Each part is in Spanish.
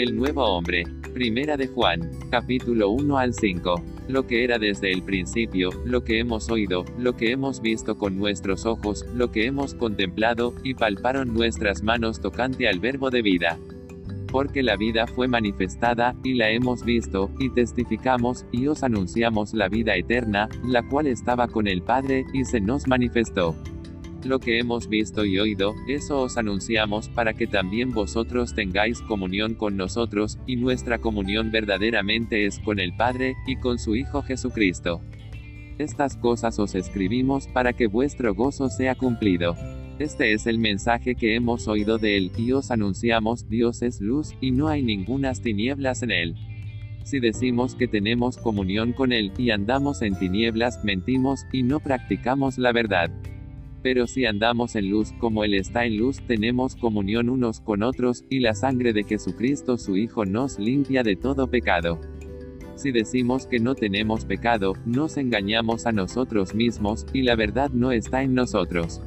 El nuevo hombre. Primera de Juan, capítulo 1 al 5. Lo que era desde el principio, lo que hemos oído, lo que hemos visto con nuestros ojos, lo que hemos contemplado, y palparon nuestras manos tocante al verbo de vida. Porque la vida fue manifestada, y la hemos visto, y testificamos, y os anunciamos la vida eterna, la cual estaba con el Padre, y se nos manifestó. Lo que hemos visto y oído, eso os anunciamos para que también vosotros tengáis comunión con nosotros, y nuestra comunión verdaderamente es con el Padre, y con su Hijo Jesucristo. Estas cosas os escribimos para que vuestro gozo sea cumplido. Este es el mensaje que hemos oído de él, y os anunciamos, Dios es luz, y no hay ningunas tinieblas en él. Si decimos que tenemos comunión con él, y andamos en tinieblas, mentimos, y no practicamos la verdad. Pero si andamos en luz como Él está en luz, tenemos comunión unos con otros, y la sangre de Jesucristo su Hijo nos limpia de todo pecado. Si decimos que no tenemos pecado, nos engañamos a nosotros mismos, y la verdad no está en nosotros.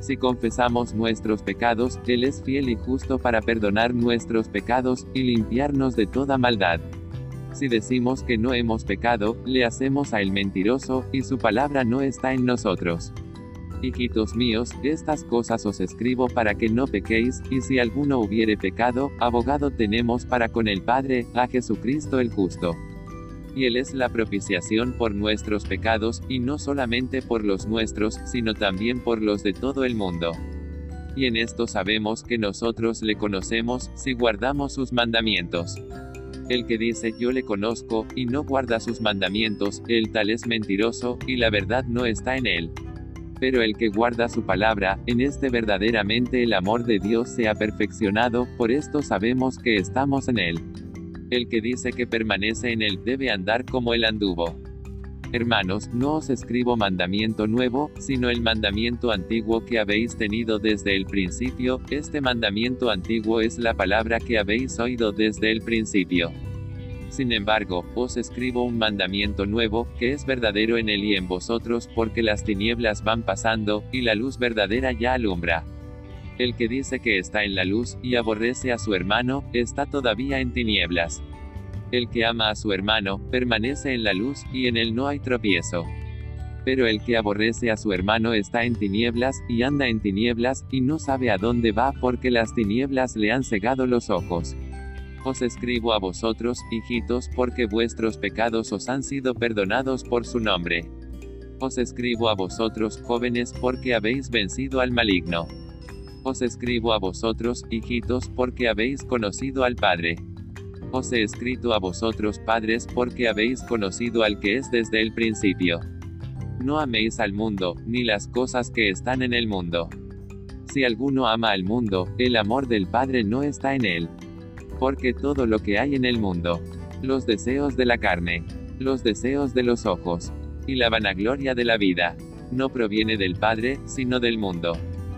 Si confesamos nuestros pecados, Él es fiel y justo para perdonar nuestros pecados, y limpiarnos de toda maldad. Si decimos que no hemos pecado, le hacemos a Él mentiroso, y su palabra no está en nosotros. Hijitos míos, estas cosas os escribo para que no pequéis, y si alguno hubiere pecado, abogado tenemos para con el Padre, a Jesucristo el justo. Y Él es la propiciación por nuestros pecados, y no solamente por los nuestros, sino también por los de todo el mundo. Y en esto sabemos que nosotros le conocemos, si guardamos sus mandamientos. El que dice yo le conozco, y no guarda sus mandamientos, el tal es mentiroso, y la verdad no está en él. Pero el que guarda su palabra, en este verdaderamente el amor de Dios se ha perfeccionado, por esto sabemos que estamos en él. El que dice que permanece en él debe andar como él anduvo. Hermanos, no os escribo mandamiento nuevo, sino el mandamiento antiguo que habéis tenido desde el principio, este mandamiento antiguo es la palabra que habéis oído desde el principio. Sin embargo, os escribo un mandamiento nuevo, que es verdadero en él y en vosotros, porque las tinieblas van pasando, y la luz verdadera ya alumbra. El que dice que está en la luz, y aborrece a su hermano, está todavía en tinieblas. El que ama a su hermano, permanece en la luz, y en él no hay tropiezo. Pero el que aborrece a su hermano está en tinieblas, y anda en tinieblas, y no sabe a dónde va porque las tinieblas le han cegado los ojos. Os escribo a vosotros, hijitos, porque vuestros pecados os han sido perdonados por su nombre. Os escribo a vosotros, jóvenes, porque habéis vencido al maligno. Os escribo a vosotros, hijitos, porque habéis conocido al Padre. Os he escrito a vosotros, padres, porque habéis conocido al que es desde el principio. No améis al mundo, ni las cosas que están en el mundo. Si alguno ama al mundo, el amor del Padre no está en él. Porque todo lo que hay en el mundo, los deseos de la carne, los deseos de los ojos, y la vanagloria de la vida, no proviene del Padre, sino del mundo.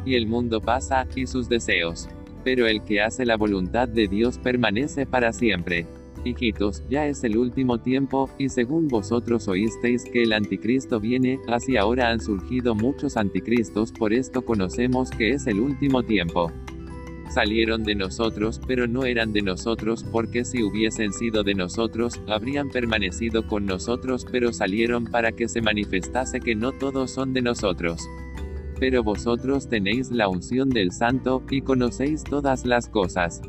Y el mundo pasa, y sus deseos. Pero el que hace la voluntad de Dios permanece para siempre. Hijitos, ya es el último tiempo, y según vosotros oísteis que el anticristo viene, así ahora han surgido muchos anticristos, por esto conocemos que es el último tiempo salieron de nosotros, pero no eran de nosotros, porque si hubiesen sido de nosotros, habrían permanecido con nosotros, pero salieron para que se manifestase que no todos son de nosotros. Pero vosotros tenéis la unción del Santo, y conocéis todas las cosas.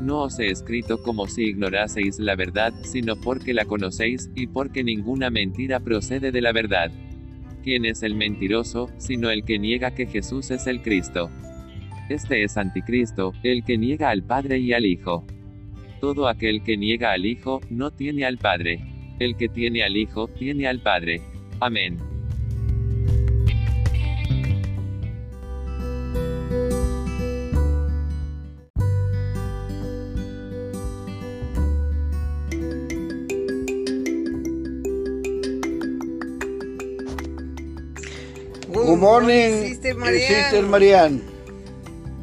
No os he escrito como si ignoraseis la verdad, sino porque la conocéis, y porque ninguna mentira procede de la verdad. ¿Quién es el mentiroso, sino el que niega que Jesús es el Cristo? Este es anticristo, el que niega al Padre y al Hijo. Todo aquel que niega al Hijo, no tiene al Padre. El que tiene al Hijo, tiene al Padre. Amén. Good morning, Sister Sister Marian.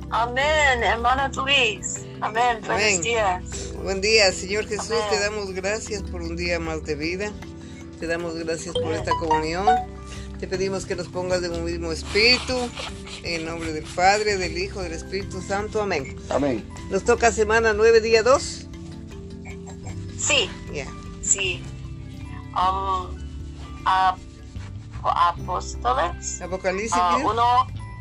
Amén, hermana Luis. Amén, buenos días. Buen día, Señor Jesús, Amén. te damos gracias por un día más de vida. Te damos gracias por esta comunión. Te pedimos que nos pongas de un mismo espíritu. En nombre del Padre, del Hijo, del Espíritu Santo. Amén. Amén. Nos toca semana 9, día 2. sí. Um, ap- apóstoles. Apocalipsis. Ah, ¿qué?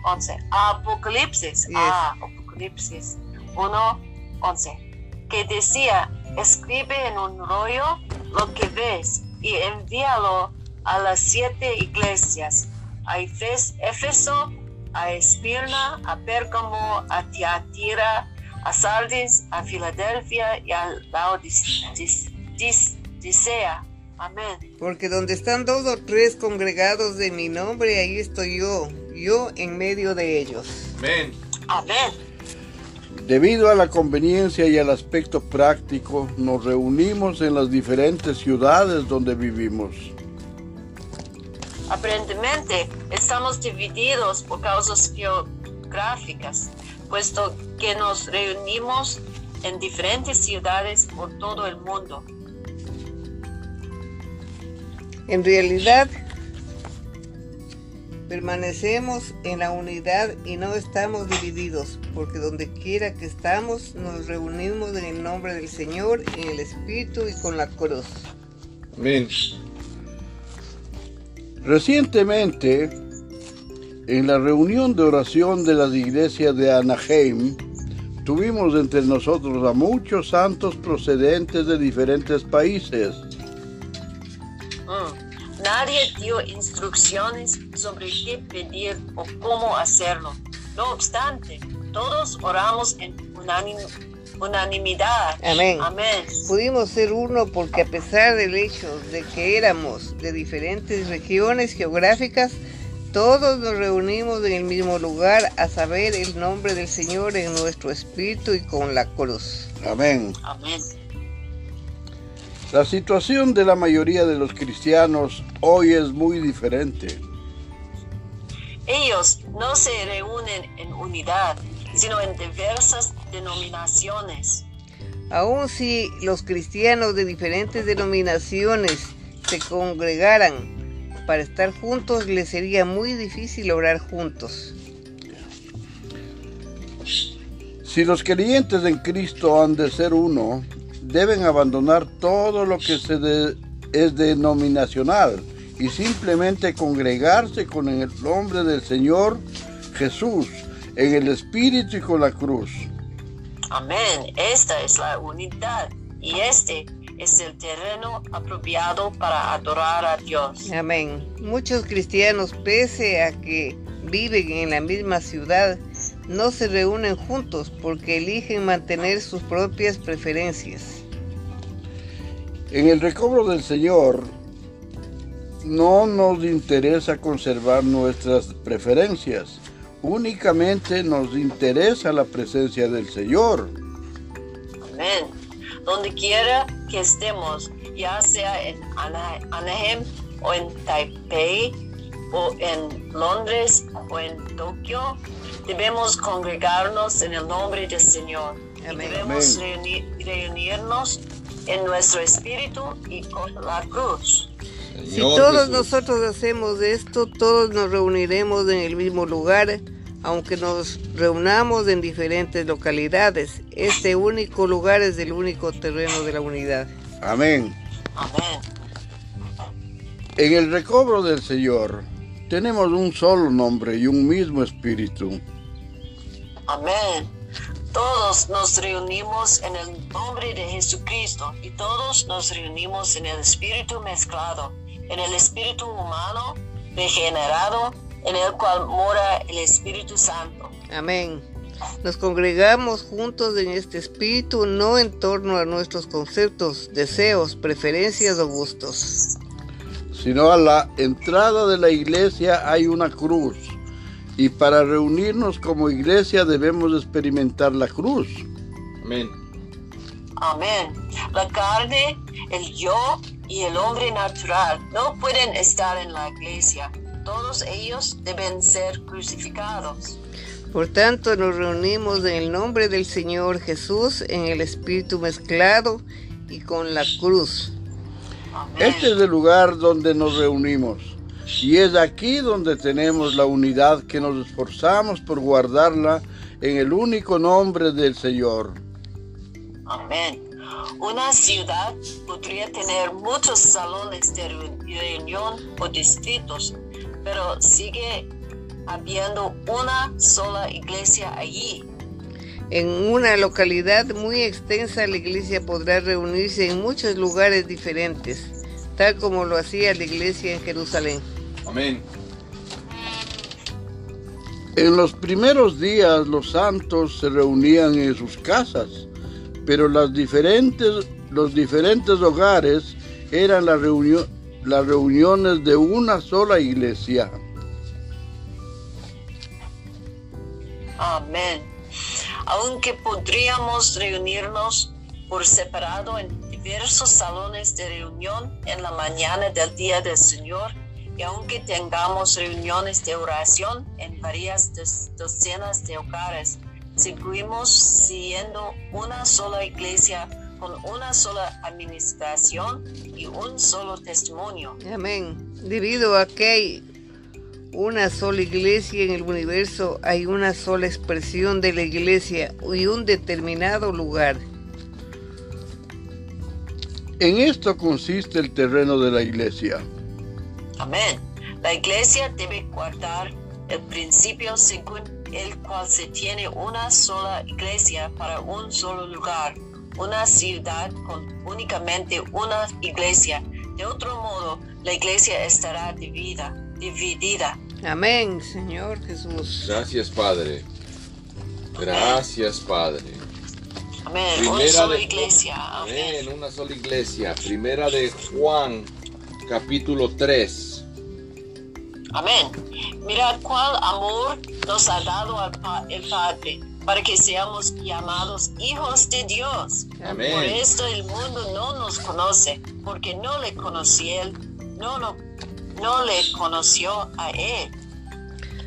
1, 11. Apocalipsis. Yes. Ah, Apocalipsis 1, 11. Que decía, escribe en un rollo lo que ves y envíalo a las siete iglesias. A Éfeso, a Esmirna, a Pérgamo, a Tiatira, a Sardis, a Filadelfia y a Laodicea. Amén. Porque donde están dos o tres congregados de mi nombre, ahí estoy yo, yo en medio de ellos. Amén. Amén. Debido a la conveniencia y al aspecto práctico, nos reunimos en las diferentes ciudades donde vivimos. Aparentemente estamos divididos por causas geográficas, puesto que nos reunimos en diferentes ciudades por todo el mundo. En realidad, permanecemos en la unidad y no estamos divididos, porque donde quiera que estamos, nos reunimos en el nombre del Señor, en el Espíritu y con la cruz. Amén. Recientemente, en la reunión de oración de las iglesias de Anaheim, tuvimos entre nosotros a muchos santos procedentes de diferentes países. Nadie dio instrucciones sobre qué pedir o cómo hacerlo. No obstante, todos oramos en unanim- unanimidad. Amén. Amén. Pudimos ser uno porque a pesar del hecho de que éramos de diferentes regiones geográficas, todos nos reunimos en el mismo lugar a saber el nombre del Señor en nuestro espíritu y con la cruz. Amén. Amén. La situación de la mayoría de los cristianos hoy es muy diferente. Ellos no se reúnen en unidad, sino en diversas denominaciones. Aun si los cristianos de diferentes denominaciones se congregaran para estar juntos, les sería muy difícil orar juntos. Si los creyentes en Cristo han de ser uno, deben abandonar todo lo que se de- es denominacional y simplemente congregarse con el nombre del Señor Jesús en el Espíritu y con la cruz. Amén. Esta es la unidad y este es el terreno apropiado para adorar a Dios. Amén. Muchos cristianos, pese a que viven en la misma ciudad, no se reúnen juntos porque eligen mantener sus propias preferencias. En el recobro del Señor no nos interesa conservar nuestras preferencias, únicamente nos interesa la presencia del Señor. Amén. Donde quiera que estemos, ya sea en Ana- Anaheim o en Taipei o en Londres o en Tokio, debemos congregarnos en el nombre del Señor. Y Amén. debemos Amén. reuni- reunirnos en nuestro espíritu y con la cruz. Si todos nosotros hacemos esto, todos nos reuniremos en el mismo lugar, aunque nos reunamos en diferentes localidades. Este único lugar es el único terreno de la unidad. Amén. Amén. En el recobro del Señor tenemos un solo nombre y un mismo espíritu. Amén. Todos nos reunimos en el nombre de Jesucristo y todos nos reunimos en el espíritu mezclado, en el espíritu humano regenerado, en el cual mora el Espíritu Santo. Amén. Nos congregamos juntos en este espíritu, no en torno a nuestros conceptos, deseos, preferencias o gustos. Sino a la entrada de la iglesia hay una cruz. Y para reunirnos como iglesia debemos experimentar la cruz. Amén. Amén. La carne, el yo y el hombre natural no pueden estar en la iglesia. Todos ellos deben ser crucificados. Por tanto, nos reunimos en el nombre del Señor Jesús, en el espíritu mezclado y con la cruz. Amén. Este es el lugar donde nos reunimos. Y es aquí donde tenemos la unidad que nos esforzamos por guardarla en el único nombre del Señor. Amén. Una ciudad podría tener muchos salones de reunión o distritos, pero sigue habiendo una sola iglesia allí. En una localidad muy extensa la iglesia podrá reunirse en muchos lugares diferentes, tal como lo hacía la iglesia en Jerusalén. Amén. En los primeros días los santos se reunían en sus casas, pero las diferentes, los diferentes hogares eran la reunión, las reuniones de una sola iglesia. Amén. Aunque podríamos reunirnos por separado en diversos salones de reunión en la mañana del día del Señor, y aunque tengamos reuniones de oración en varias docenas de hogares, seguimos siendo una sola iglesia con una sola administración y un solo testimonio. Amén. Debido a que hay una sola iglesia en el universo, hay una sola expresión de la iglesia y un determinado lugar. En esto consiste el terreno de la iglesia. Amén. La iglesia debe guardar el principio según el cual se tiene una sola iglesia para un solo lugar, una ciudad con únicamente una iglesia. De otro modo, la iglesia estará dividida. dividida. Amén, Señor Jesús. Gracias, Padre. Gracias, Padre. Amén. una sola iglesia. Amén. Una sola iglesia. Primera de Juan, capítulo 3. Amén. Mirad cuál amor nos ha dado el Padre para que seamos llamados hijos de Dios. Amén. Por esto el mundo no nos conoce, porque no le conoció él, no, no, no le conoció a él.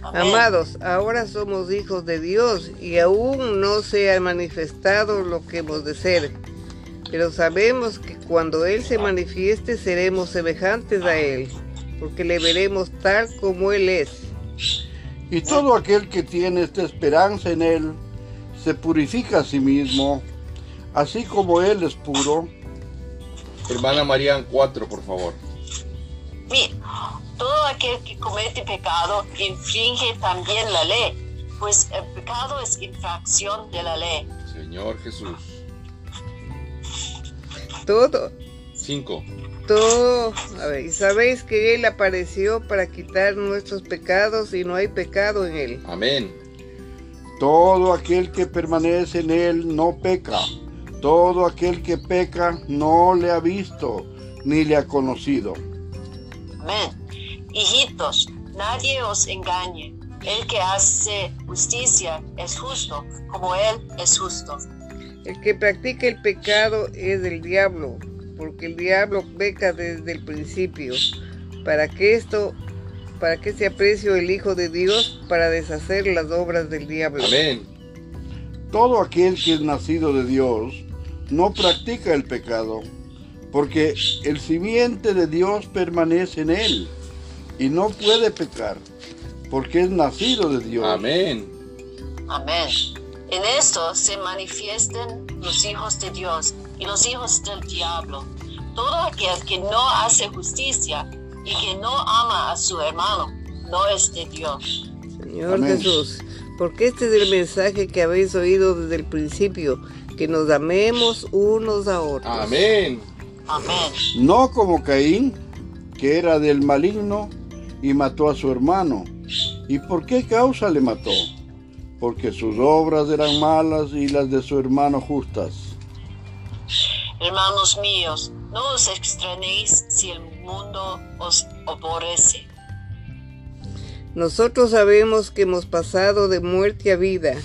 Amados, ahora somos hijos de Dios y aún no se ha manifestado lo que hemos de ser. Pero sabemos que cuando Él se manifieste seremos semejantes a Él, porque le veremos tal como Él es. Y todo aquel que tiene esta esperanza en Él se purifica a sí mismo, así como Él es puro. Hermana María 4, por favor. Mira, todo aquel que comete pecado infringe también la ley, pues el pecado es infracción de la ley. Señor Jesús. Todo. 5. Todo. A ver, y sabéis que Él apareció para quitar nuestros pecados y no hay pecado en Él. Amén. Todo aquel que permanece en Él no peca. Todo aquel que peca no le ha visto ni le ha conocido. Amén. Hijitos, nadie os engañe. El que hace justicia es justo, como Él es justo. El que practica el pecado es del diablo, porque el diablo peca desde el principio. Para que esto, para que se aprecie el Hijo de Dios, para deshacer las obras del diablo. Amén. Todo aquel que es nacido de Dios no practica el pecado, porque el simiente de Dios permanece en él y no puede pecar, porque es nacido de Dios. Amén. Amén. En esto se manifiestan los hijos de Dios y los hijos del diablo. Todo aquel que no hace justicia y que no ama a su hermano no es de Dios. Señor Amén. Jesús, porque este es el mensaje que habéis oído desde el principio, que nos amemos unos a otros. Amén. Amén. No como Caín, que era del maligno y mató a su hermano. ¿Y por qué causa le mató? Porque sus obras eran malas y las de su hermano justas. Hermanos míos, no os extrañéis si el mundo os aborrece. Nosotros sabemos que hemos pasado de muerte a vida,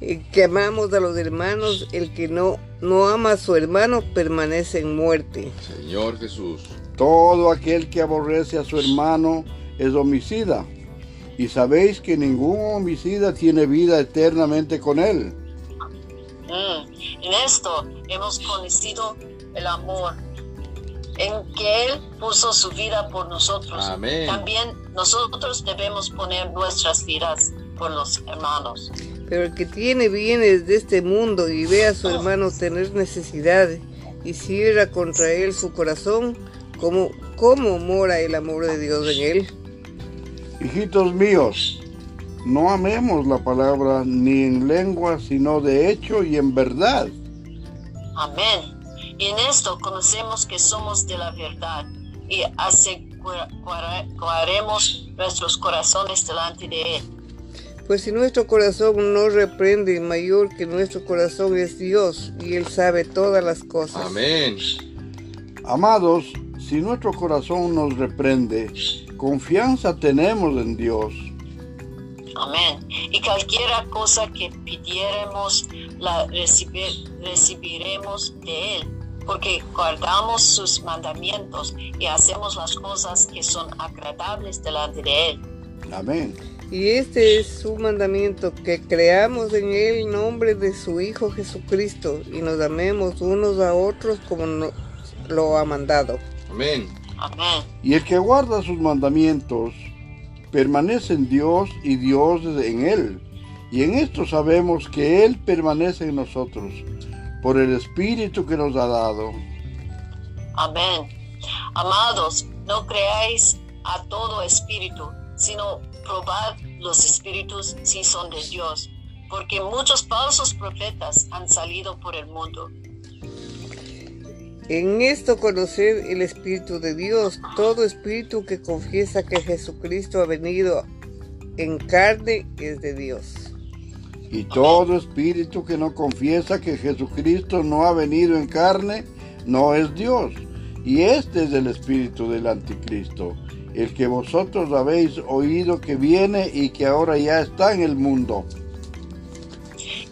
y que amamos a los hermanos, el que no, no ama a su hermano permanece en muerte. Señor Jesús. Todo aquel que aborrece a su hermano es homicida. Y sabéis que ningún homicida tiene vida eternamente con él. Mm, En esto hemos conocido el amor, en que Él puso su vida por nosotros. Amén. También nosotros debemos poner nuestras vidas por los hermanos. Pero el que tiene bienes de este mundo y ve a su hermano tener necesidad y cierra contra él su corazón, ¿cómo, cómo mora el amor de Dios en él? Hijitos míos, no amemos la palabra ni en lengua, sino de hecho y en verdad. Amén. Y en esto conocemos que somos de la verdad y aseguraremos nuestros corazones delante de Él. Pues si nuestro corazón no reprende, mayor que nuestro corazón es Dios y Él sabe todas las cosas. Amén. Amados, si nuestro corazón nos reprende, confianza tenemos en Dios. Amén. Y cualquiera cosa que pidiéramos, la recibir- recibiremos de Él, porque guardamos sus mandamientos y hacemos las cosas que son agradables delante de Él. Amén. Y este es su mandamiento, que creamos en el nombre de su Hijo Jesucristo y nos amemos unos a otros como nos lo ha mandado. Amén. Amén. Y el que guarda sus mandamientos permanece en Dios y Dios en él. Y en esto sabemos que Él permanece en nosotros por el Espíritu que nos ha dado. Amén. Amados, no creáis a todo espíritu, sino probad los espíritus si son de Dios, porque muchos falsos profetas han salido por el mundo. En esto conocer el Espíritu de Dios, todo espíritu que confiesa que Jesucristo ha venido en carne es de Dios. Y todo espíritu que no confiesa que Jesucristo no ha venido en carne, no es Dios. Y este es el espíritu del anticristo, el que vosotros habéis oído que viene y que ahora ya está en el mundo.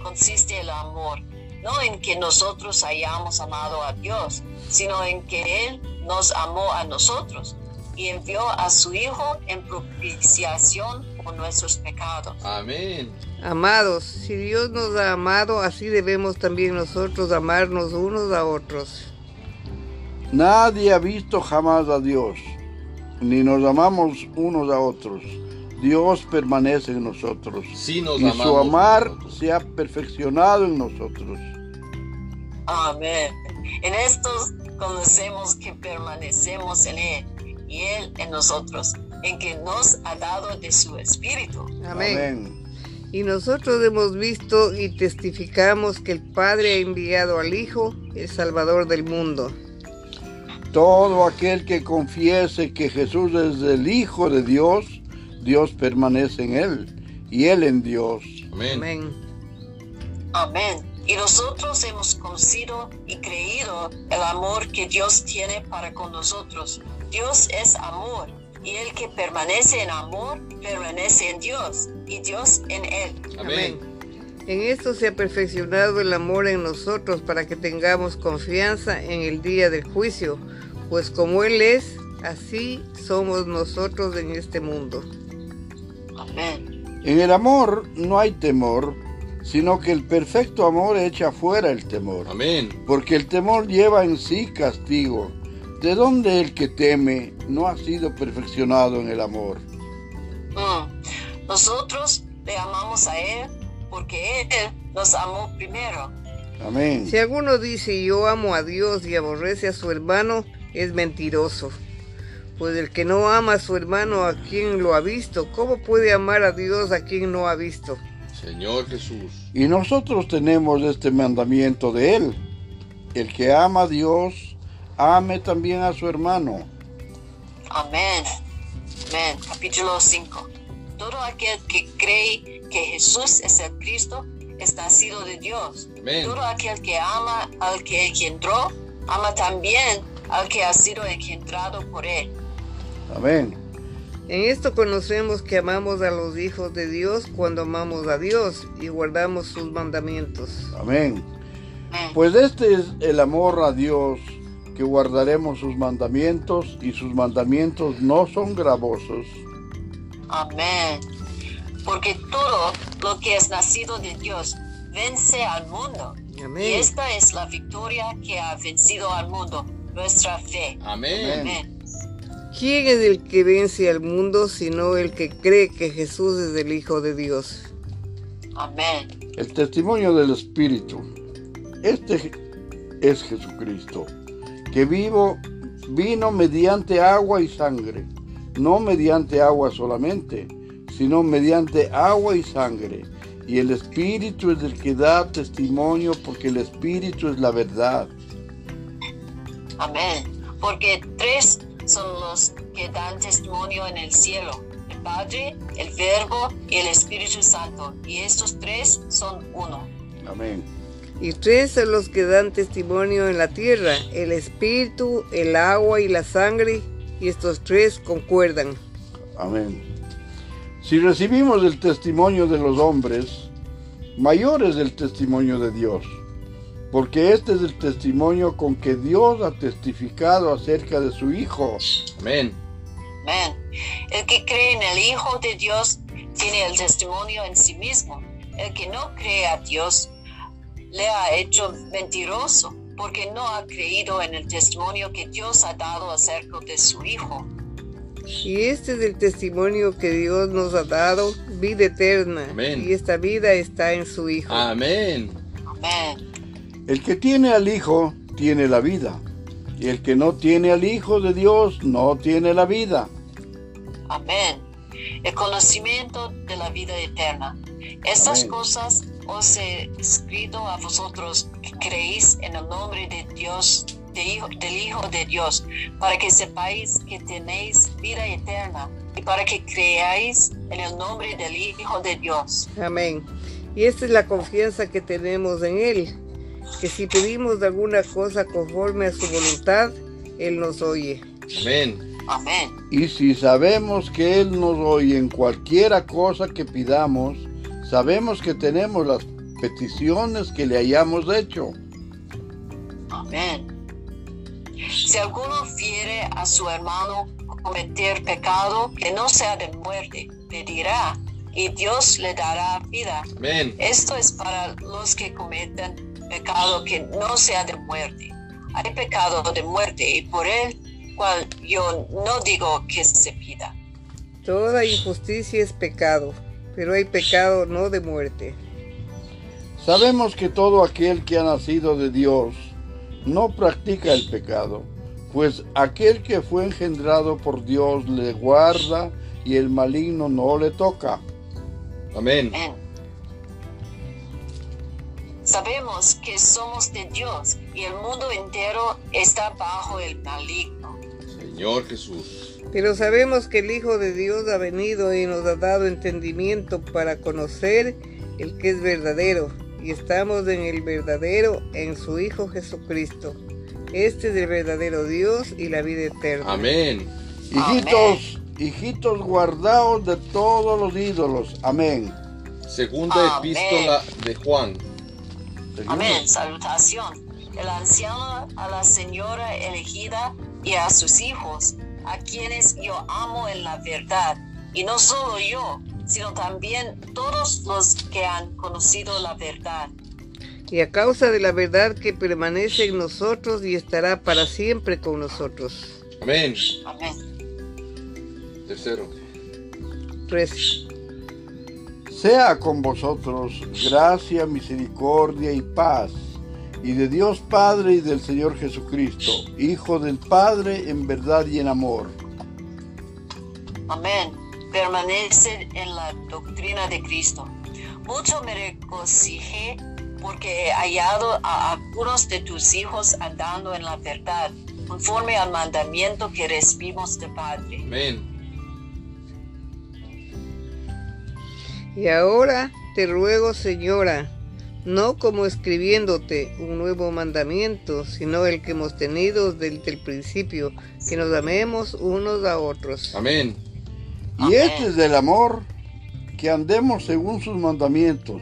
consiste el amor, no en que nosotros hayamos amado a Dios, sino en que Él nos amó a nosotros y envió a su Hijo en propiciación por nuestros pecados. Amén. Amados, si Dios nos ha amado, así debemos también nosotros amarnos unos a otros. Nadie ha visto jamás a Dios, ni nos amamos unos a otros. Dios permanece en nosotros Sí nos y su amar se ha perfeccionado en nosotros. Amén. En estos conocemos que permanecemos en Él y Él en nosotros, en que nos ha dado de su Espíritu. Amén. Amén. Y nosotros hemos visto y testificamos que el Padre ha enviado al Hijo, el Salvador del mundo. Todo aquel que confiese que Jesús es el Hijo de Dios, Dios permanece en él y él en Dios. Amén. Amén. Amén. Y nosotros hemos conocido y creído el amor que Dios tiene para con nosotros. Dios es amor, y el que permanece en amor, permanece en Dios, y Dios en él. Amén. En esto se ha perfeccionado el amor en nosotros para que tengamos confianza en el día del juicio, pues como Él es, así somos nosotros en este mundo. Amén. En el amor no hay temor, sino que el perfecto amor echa fuera el temor, Amén. porque el temor lleva en sí castigo. ¿De dónde el que teme no ha sido perfeccionado en el amor? Mm. Nosotros le amamos a Él porque Él nos amó primero. Amén. Si alguno dice yo amo a Dios y aborrece a su hermano, es mentiroso. Pues el que no ama a su hermano a quien lo ha visto, ¿cómo puede amar a Dios a quien no ha visto? Señor Jesús. Y nosotros tenemos este mandamiento de Él. El que ama a Dios, ame también a su hermano. Amén. Amén. Capítulo 5. Todo aquel que cree que Jesús es el Cristo es nacido de Dios. Amén. Todo aquel que ama al que engendró, ama también al que ha sido engendrado por él. Amén. En esto conocemos que amamos a los hijos de Dios cuando amamos a Dios y guardamos sus mandamientos. Amén. Pues este es el amor a Dios, que guardaremos sus mandamientos y sus mandamientos no son gravosos. Amén. Porque todo lo que es nacido de Dios vence al mundo. Y Amén. esta es la victoria que ha vencido al mundo, nuestra fe. Amén. Amén. ¿Quién es el que vence al mundo sino el que cree que Jesús es el Hijo de Dios? Amén. El testimonio del Espíritu. Este es Jesucristo, que vivo vino mediante agua y sangre, no mediante agua solamente, sino mediante agua y sangre. Y el Espíritu es el que da testimonio porque el Espíritu es la verdad. Amén. Porque tres son los que dan testimonio en el cielo. El Padre, el Verbo y el Espíritu Santo. Y estos tres son uno. Amén. Y tres son los que dan testimonio en la tierra, el Espíritu, el agua y la sangre, y estos tres concuerdan. Amén. Si recibimos el testimonio de los hombres, mayor es el testimonio de Dios, porque este es el testimonio con que Dios ha testificado acerca de su Hijo. Amén. Amén. El que cree en el Hijo de Dios tiene el testimonio en sí mismo. El que no cree a Dios le ha hecho mentiroso porque no ha creído en el testimonio que Dios ha dado acerca de su Hijo. Y este es el testimonio que Dios nos ha dado, vida eterna. Amén. Y esta vida está en su Hijo. Amén. Amén. El que tiene al Hijo tiene la vida, y el que no tiene al Hijo de Dios no tiene la vida. Amén. El conocimiento de la vida eterna. Estas Amén. cosas os he escrito a vosotros que creéis en el nombre de Dios, de Hijo- del Hijo de Dios, para que sepáis que tenéis vida eterna y para que creáis en el nombre del Hijo de Dios. Amén. Y esta es la confianza que tenemos en Él, que si pedimos alguna cosa conforme a su voluntad, Él nos oye. Amén. Amén. Y si sabemos que Él nos oye en cualquiera cosa que pidamos, sabemos que tenemos las peticiones que le hayamos hecho. Amén. Si alguno fiere a su hermano cometer pecado que no sea de muerte, pedirá y Dios le dará vida. Amén. Esto es para los que cometen pecado que no sea de muerte. Hay pecado de muerte y por el cual yo no digo que se pida. Toda injusticia es pecado, pero hay pecado no de muerte. Sabemos que todo aquel que ha nacido de Dios no practica el pecado, pues aquel que fue engendrado por Dios le guarda y el maligno no le toca. Amén. Amén. Sabemos que somos de Dios y el mundo entero está bajo el maligno. Señor Jesús. Pero sabemos que el Hijo de Dios ha venido y nos ha dado entendimiento para conocer el que es verdadero, y estamos en el verdadero, en su Hijo Jesucristo. Este es el verdadero Dios y la vida eterna. Amén. Hijitos, hijitos guardaos de todos los ídolos. Amén. Segunda Amén. epístola de Juan. Amén. Salutación. El anciano a la señora elegida y a sus hijos, a quienes yo amo en la verdad. Y no solo yo, sino también todos los que han conocido la verdad. Y a causa de la verdad que permanece en nosotros y estará para siempre con nosotros. Amén. Amén. Tercero. 3. Sea con vosotros gracia, misericordia y paz, y de Dios Padre y del Señor Jesucristo, Hijo del Padre en verdad y en amor. Amén. permanece en la doctrina de Cristo. Mucho me regocijé porque he hallado a algunos de tus hijos andando en la verdad, conforme al mandamiento que recibimos de Padre. Amén. Y ahora te ruego, Señora, no como escribiéndote un nuevo mandamiento, sino el que hemos tenido desde el principio, que nos amemos unos a otros. Amén. Y este es el amor, que andemos según sus mandamientos.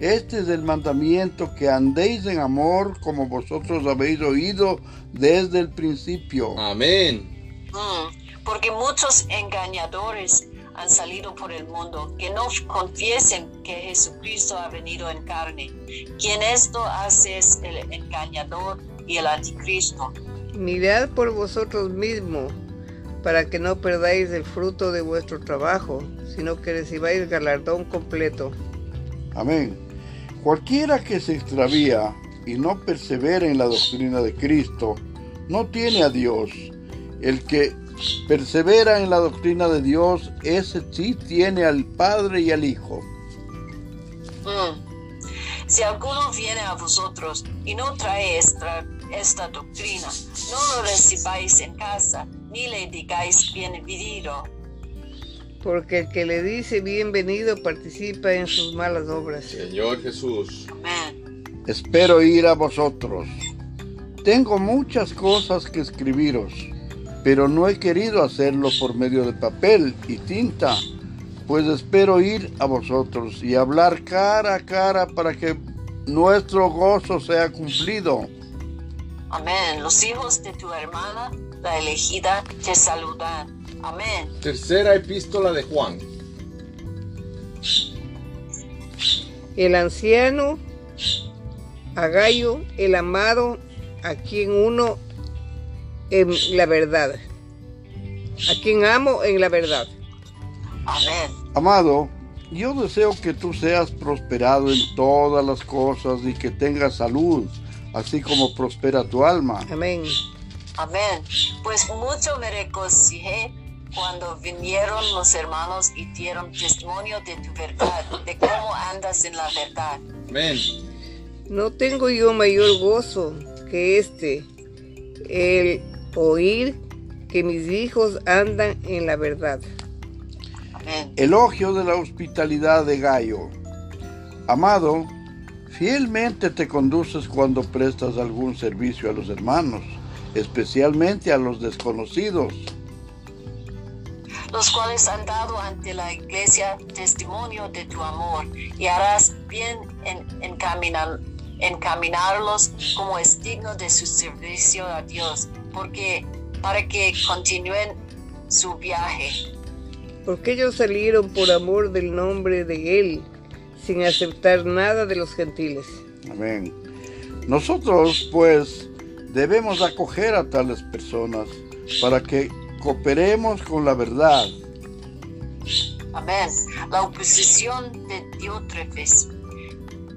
Este es el mandamiento, que andéis en amor como vosotros habéis oído desde el principio. Amén. Mm, porque muchos engañadores han salido por el mundo que no confiesen que Jesucristo ha venido en carne. Quien esto hace es el engañador y el anticristo. Mirad por vosotros mismos, para que no perdáis el fruto de vuestro trabajo, sino que recibáis galardón completo. Amén. Cualquiera que se extravía y no persevera en la doctrina de Cristo, no tiene a Dios. El que persevera en la doctrina de Dios, ese sí tiene al Padre y al Hijo. Mm. Si alguno viene a vosotros y no trae esta, esta doctrina, no lo recibáis en casa, ni le digáis bienvenido, Porque el que le dice bienvenido participa en sus malas obras. Señor Jesús. Amén. Espero ir a vosotros. Tengo muchas cosas que escribiros, pero no he querido hacerlo por medio de papel y tinta, pues espero ir a vosotros y hablar cara a cara para que nuestro gozo sea cumplido. Amén. Los hijos de tu hermana, la elegida, te saludan. Amén. Tercera epístola de Juan. El anciano, Agallo, el amado, a quien uno en la verdad. A quien amo en la verdad. Amén. Amado, yo deseo que tú seas prosperado en todas las cosas y que tengas salud, así como prospera tu alma. Amén. Amén. Pues mucho me regocijé cuando vinieron los hermanos y dieron testimonio de tu verdad, de cómo andas en la verdad. Amén. No tengo yo mayor gozo que este, el oír que mis hijos andan en la verdad. Amén. Elogio de la hospitalidad de Gallo. Amado, fielmente te conduces cuando prestas algún servicio a los hermanos, especialmente a los desconocidos. Los cuales han dado ante la iglesia testimonio de tu amor y harás bien en encaminar- encaminarlos como es digno de su servicio a Dios, porque para que continúen su viaje. Porque ellos salieron por amor del nombre de Él, sin aceptar nada de los gentiles. Amén. Nosotros, pues, debemos acoger a tales personas para que cooperemos con la verdad. Amén. La oposición de Diótrefes.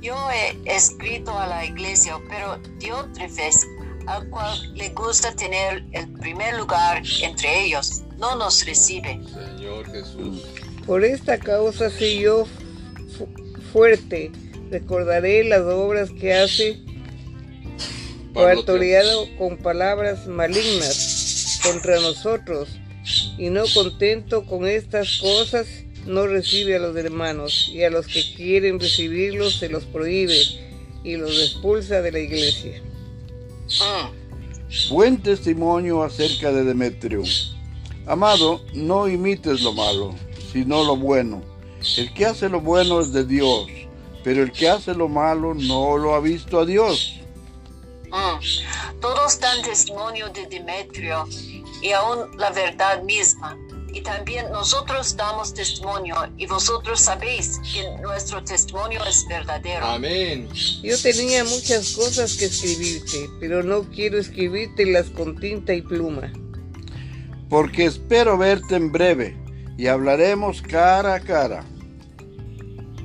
Yo he escrito a la iglesia, pero Diótrefes, al cual le gusta tener el primer lugar entre ellos, no nos recibe. Señor Jesús. Por esta causa soy yo fu- fuerte. Recordaré las obras que hace pastoreado con palabras malignas contra nosotros. Y no contento con estas cosas, no recibe a los hermanos, y a los que quieren recibirlos se los prohíbe y los expulsa de la iglesia. Mm. Buen testimonio acerca de Demetrio. Amado, no imites lo malo, sino lo bueno. El que hace lo bueno es de Dios, pero el que hace lo malo no lo ha visto a Dios. Mm. Todos dan testimonio de Demetrio y aún la verdad misma. Y también nosotros damos testimonio y vosotros sabéis que nuestro testimonio es verdadero. Amén. Yo tenía muchas cosas que escribirte, pero no quiero escribírtelas con tinta y pluma. Porque espero verte en breve y hablaremos cara a cara.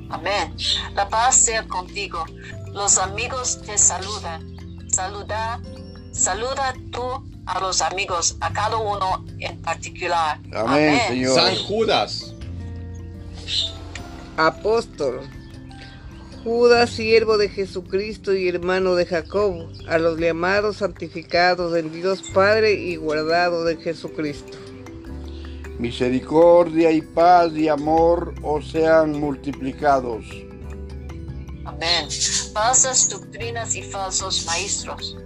Amén. La paz sea contigo. Los amigos te saludan. Saluda, saluda tú a los amigos, a cada uno en particular. Amén, Señor. San Judas. apóstol. Judas, siervo de Jesucristo y hermano de Jacob, a los llamados santificados en Dios Padre y guardados de Jesucristo. Misericordia y paz y amor os sean multiplicados. Amén. Falsas doctrinas y falsos maestros.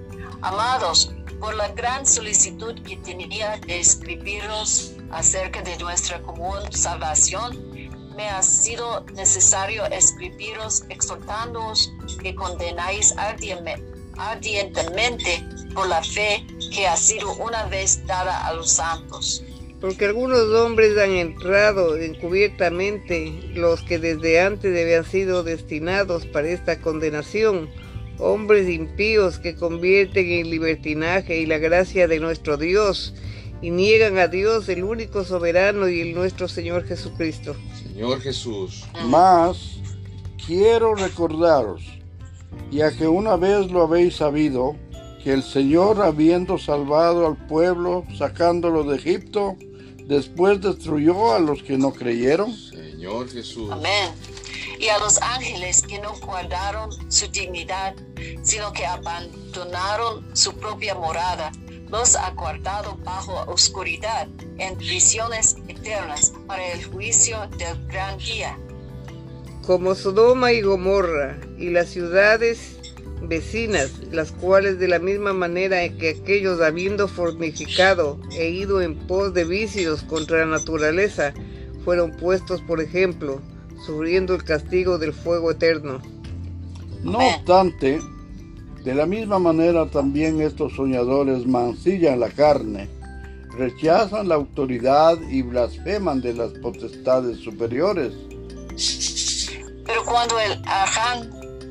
Amados, por la gran solicitud que tenía de escribiros acerca de nuestra común salvación, me ha sido necesario escribiros exhortándoos que condenáis ardientemente por la fe que ha sido una vez dada a los santos. Porque algunos hombres han entrado encubiertamente, los que desde antes habían sido destinados para esta condenación, hombres impíos que convierten en libertinaje y la gracia de nuestro Dios y niegan a Dios, el único soberano y el nuestro Señor Jesucristo. Señor Jesús. Mas quiero recordaros, ya que una vez lo habéis sabido, que el Señor, habiendo salvado al pueblo, sacándolo de Egipto, después destruyó a los que no creyeron. Señor Jesús. Amén. Y a los ángeles que no guardaron su dignidad, sino que abandonaron su propia morada los ha guardado bajo oscuridad en prisiones eternas para el juicio del gran día. Como Sodoma y Gomorra y las ciudades vecinas, las cuales de la misma manera que aquellos habiendo fornificado e ido en pos de vicios contra la naturaleza, fueron puestos por ejemplo, sufriendo el castigo del fuego eterno. No obstante, de la misma manera también estos soñadores mancillan la carne, rechazan la autoridad y blasfeman de las potestades superiores. Pero cuando el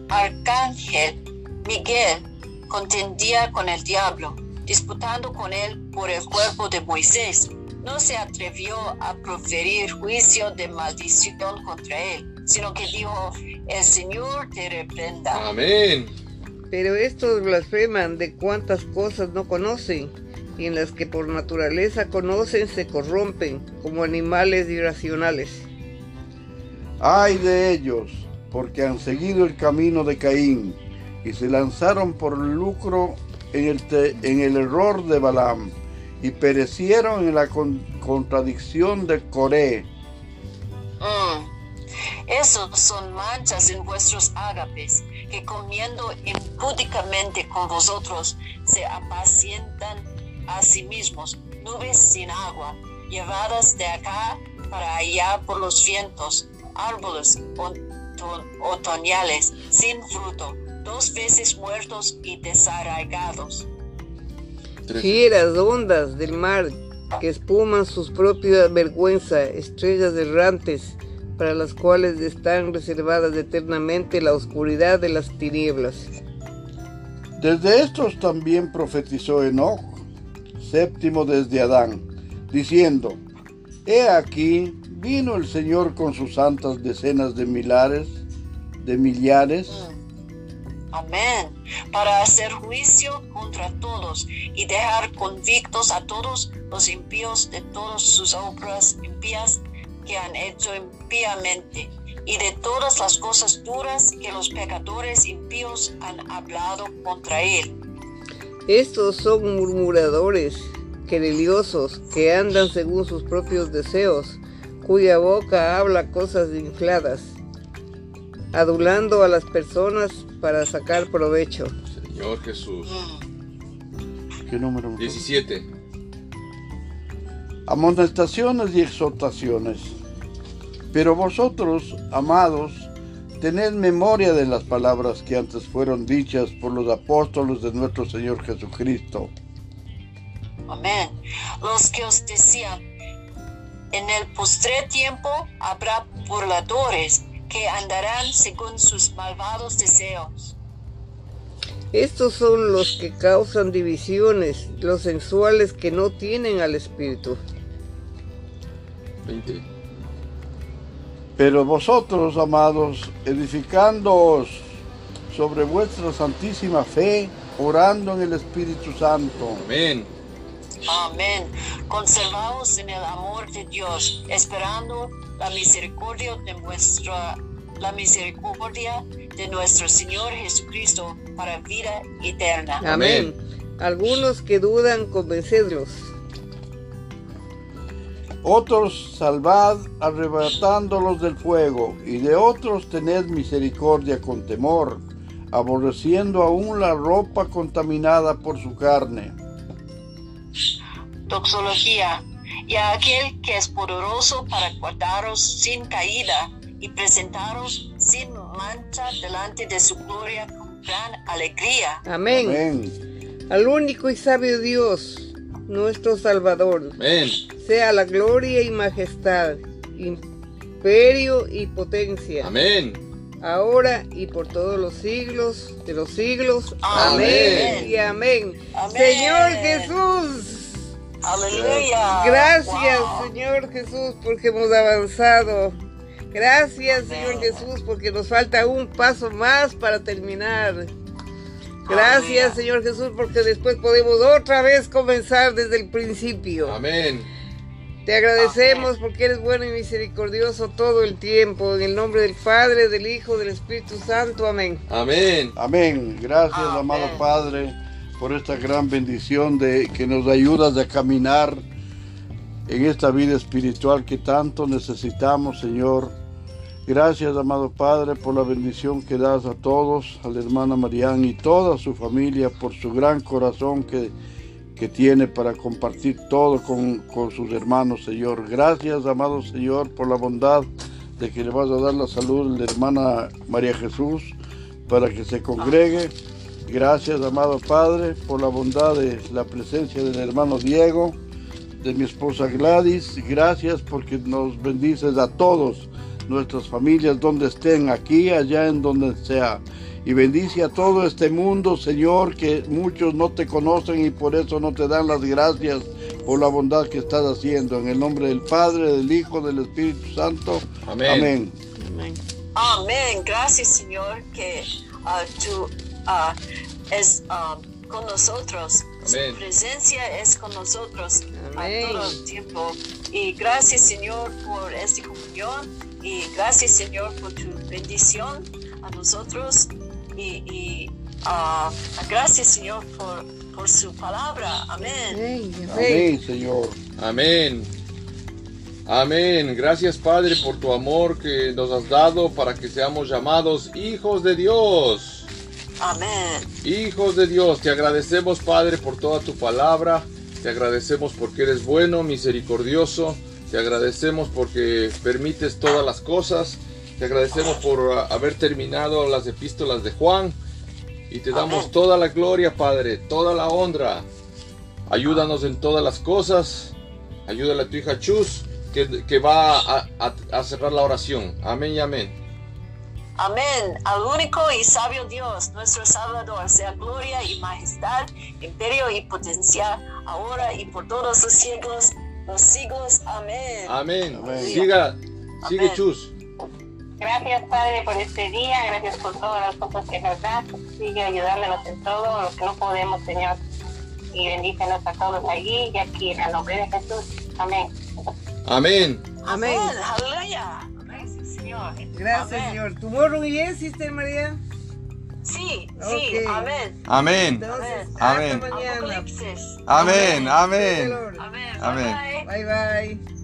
arcángel Miguel contendía con el diablo, disputando con él por el cuerpo de Moisés, no se atrevió a proferir juicio de maldición contra él, sino que dijo, el Señor te reprenda. Amén. Pero estos blasfeman de cuantas cosas no conocen, y en las que por naturaleza conocen se corrompen como animales irracionales. Ay de ellos, porque han seguido el camino de Caín y se lanzaron por lucro en el, en el error de Balaam y perecieron en la contradicción de Coré. Mm. Esos son manchas en vuestros ágapes, que comiendo impúdicamente con vosotros se apacientan a sí mismos, nubes sin agua, llevadas de acá para allá por los vientos, árboles otoñales sin fruto, dos veces muertos y desarraigados. Fieras ondas del mar que espuman sus propias vergüenza, estrellas errantes, para las cuales están reservadas eternamente la oscuridad de las tinieblas. Desde estos también profetizó Enoch, séptimo desde Adán, diciendo, He aquí, vino el Señor con sus santas decenas de milares, de millares. Amén. Para hacer juicio contra todos y dejar convictos a todos los impíos de todas sus obras impías que han hecho impíamente y de todas las cosas duras que los pecadores impíos han hablado contra él. Estos son murmuradores, quereliosos, que andan según sus propios deseos, cuya boca habla cosas infladas, adulando a las personas para sacar provecho. Señor Jesús. ¿Qué número? 17. Amonestaciones y exhortaciones. Pero vosotros, amados, tened memoria de las palabras que antes fueron dichas por los apóstoles de nuestro Señor Jesucristo. Amén. Los que os decían, en el postre tiempo habrá burladores que andarán según sus malvados deseos. Estos son los que causan divisiones, los sensuales que no tienen al Espíritu. 20. Pero vosotros, amados, edificándoos sobre vuestra santísima fe, orando en el Espíritu Santo. Amén. Amén. Conservaos en el amor de Dios, esperando la misericordia de nuestra la misericordia de nuestro Señor Jesucristo para vida eterna. Amén. Algunos que dudan, convencedlos. Otros salvad arrebatándolos del fuego, y de otros tened misericordia con temor, aborreciendo aún la ropa contaminada por su carne. Doxología. Y a aquel que es poderoso para guardaros sin caída y presentaros sin mancha delante de su gloria con gran alegría. Amén. Amén. Al único y sabio Dios, nuestro Salvador, Amén. sea la gloria y majestad, imperio y potencia, Amén. Ahora y por todos los siglos de los siglos. Amén. Amén y amén. Amén. Señor Jesús. Aleluya. Gracias, Wow. Señor Jesús, porque hemos avanzado. Gracias, Amén. Señor Jesús, porque nos falta un paso más para terminar. Gracias. Señor Jesús, porque después podemos otra vez comenzar desde el principio. Amén. Te agradecemos porque eres bueno y misericordioso todo el tiempo. En el nombre del Padre, del Hijo, del Espíritu Santo. Amén. Amén. Amén. Gracias, Amén. amado Padre, por esta gran bendición de que nos ayudas a caminar en esta vida espiritual que tanto necesitamos, Señor. Gracias, amado Padre, por la bendición que das a todos, a la hermana Marián y toda su familia, por su gran corazón que, que tiene para compartir todo con, con sus hermanos, Señor. Gracias, amado Señor, por la bondad de que le vas a dar la salud a la hermana María Jesús para que se congregue. Gracias, amado Padre, por la bondad de la presencia del hermano Diego, de mi esposa Gladys. Gracias porque nos bendices a todos, nuestras familias, donde estén, aquí, allá, en donde sea. Y bendice a todo este mundo, Señor, que muchos no te conocen y por eso no te dan las gracias por la bondad que estás haciendo. En el nombre del Padre, del Hijo, del Espíritu Santo. Amén. Amén. Amén. Amén. Gracias, Señor, que ah, tú ah, es ah, con nosotros. Amén. Su presencia es con nosotros a Amén. todo el tiempo. Y gracias, Señor, por esta comunión. Y gracias, Señor, por tu bendición a nosotros. Y, y, ah, gracias, Señor, por, por su palabra. Amén. Amén. Amén. Amén, Señor. Amén. Amén. Gracias Padre por tu amor que nos has dado para que seamos llamados hijos de Dios. Amén. Hijos de Dios, te agradecemos Padre por toda tu palabra. Te agradecemos porque eres bueno, misericordioso. Te agradecemos porque permites todas las cosas. Te agradecemos por ah, haber terminado las epístolas de Juan. Y te damos Amén. toda la gloria, Padre, toda la honra. Ayúdanos en todas las cosas. Ayúdale a tu hija Chus, que, que va a, a- a cerrar la oración. Amén y amén. Amén. Al único y sabio Dios, nuestro Salvador, sea gloria y majestad, imperio y potencia, ahora y por todos los siglos, los siglos. Amén. Amén. Amén. Siga, sigue Amén. Chus. Gracias, Padre, por este día. Gracias por todas las cosas que nos das. Sigue ayudándonos en todo lo que no podemos, Señor. Y bendícenos a todos allí y aquí, en el nombre de Jesús. Amén. Amén. Amén. Aleluya. Gracias, Señor. Gracias, Amén. Señor. ¿Tomorrow yes, Sister María? Sí, sí. Amén. Amén. Entonces, Amén. hasta mañana. Apocalipsis. Amén. Amén. Amén. Amén. Bye, bye. Bye bye.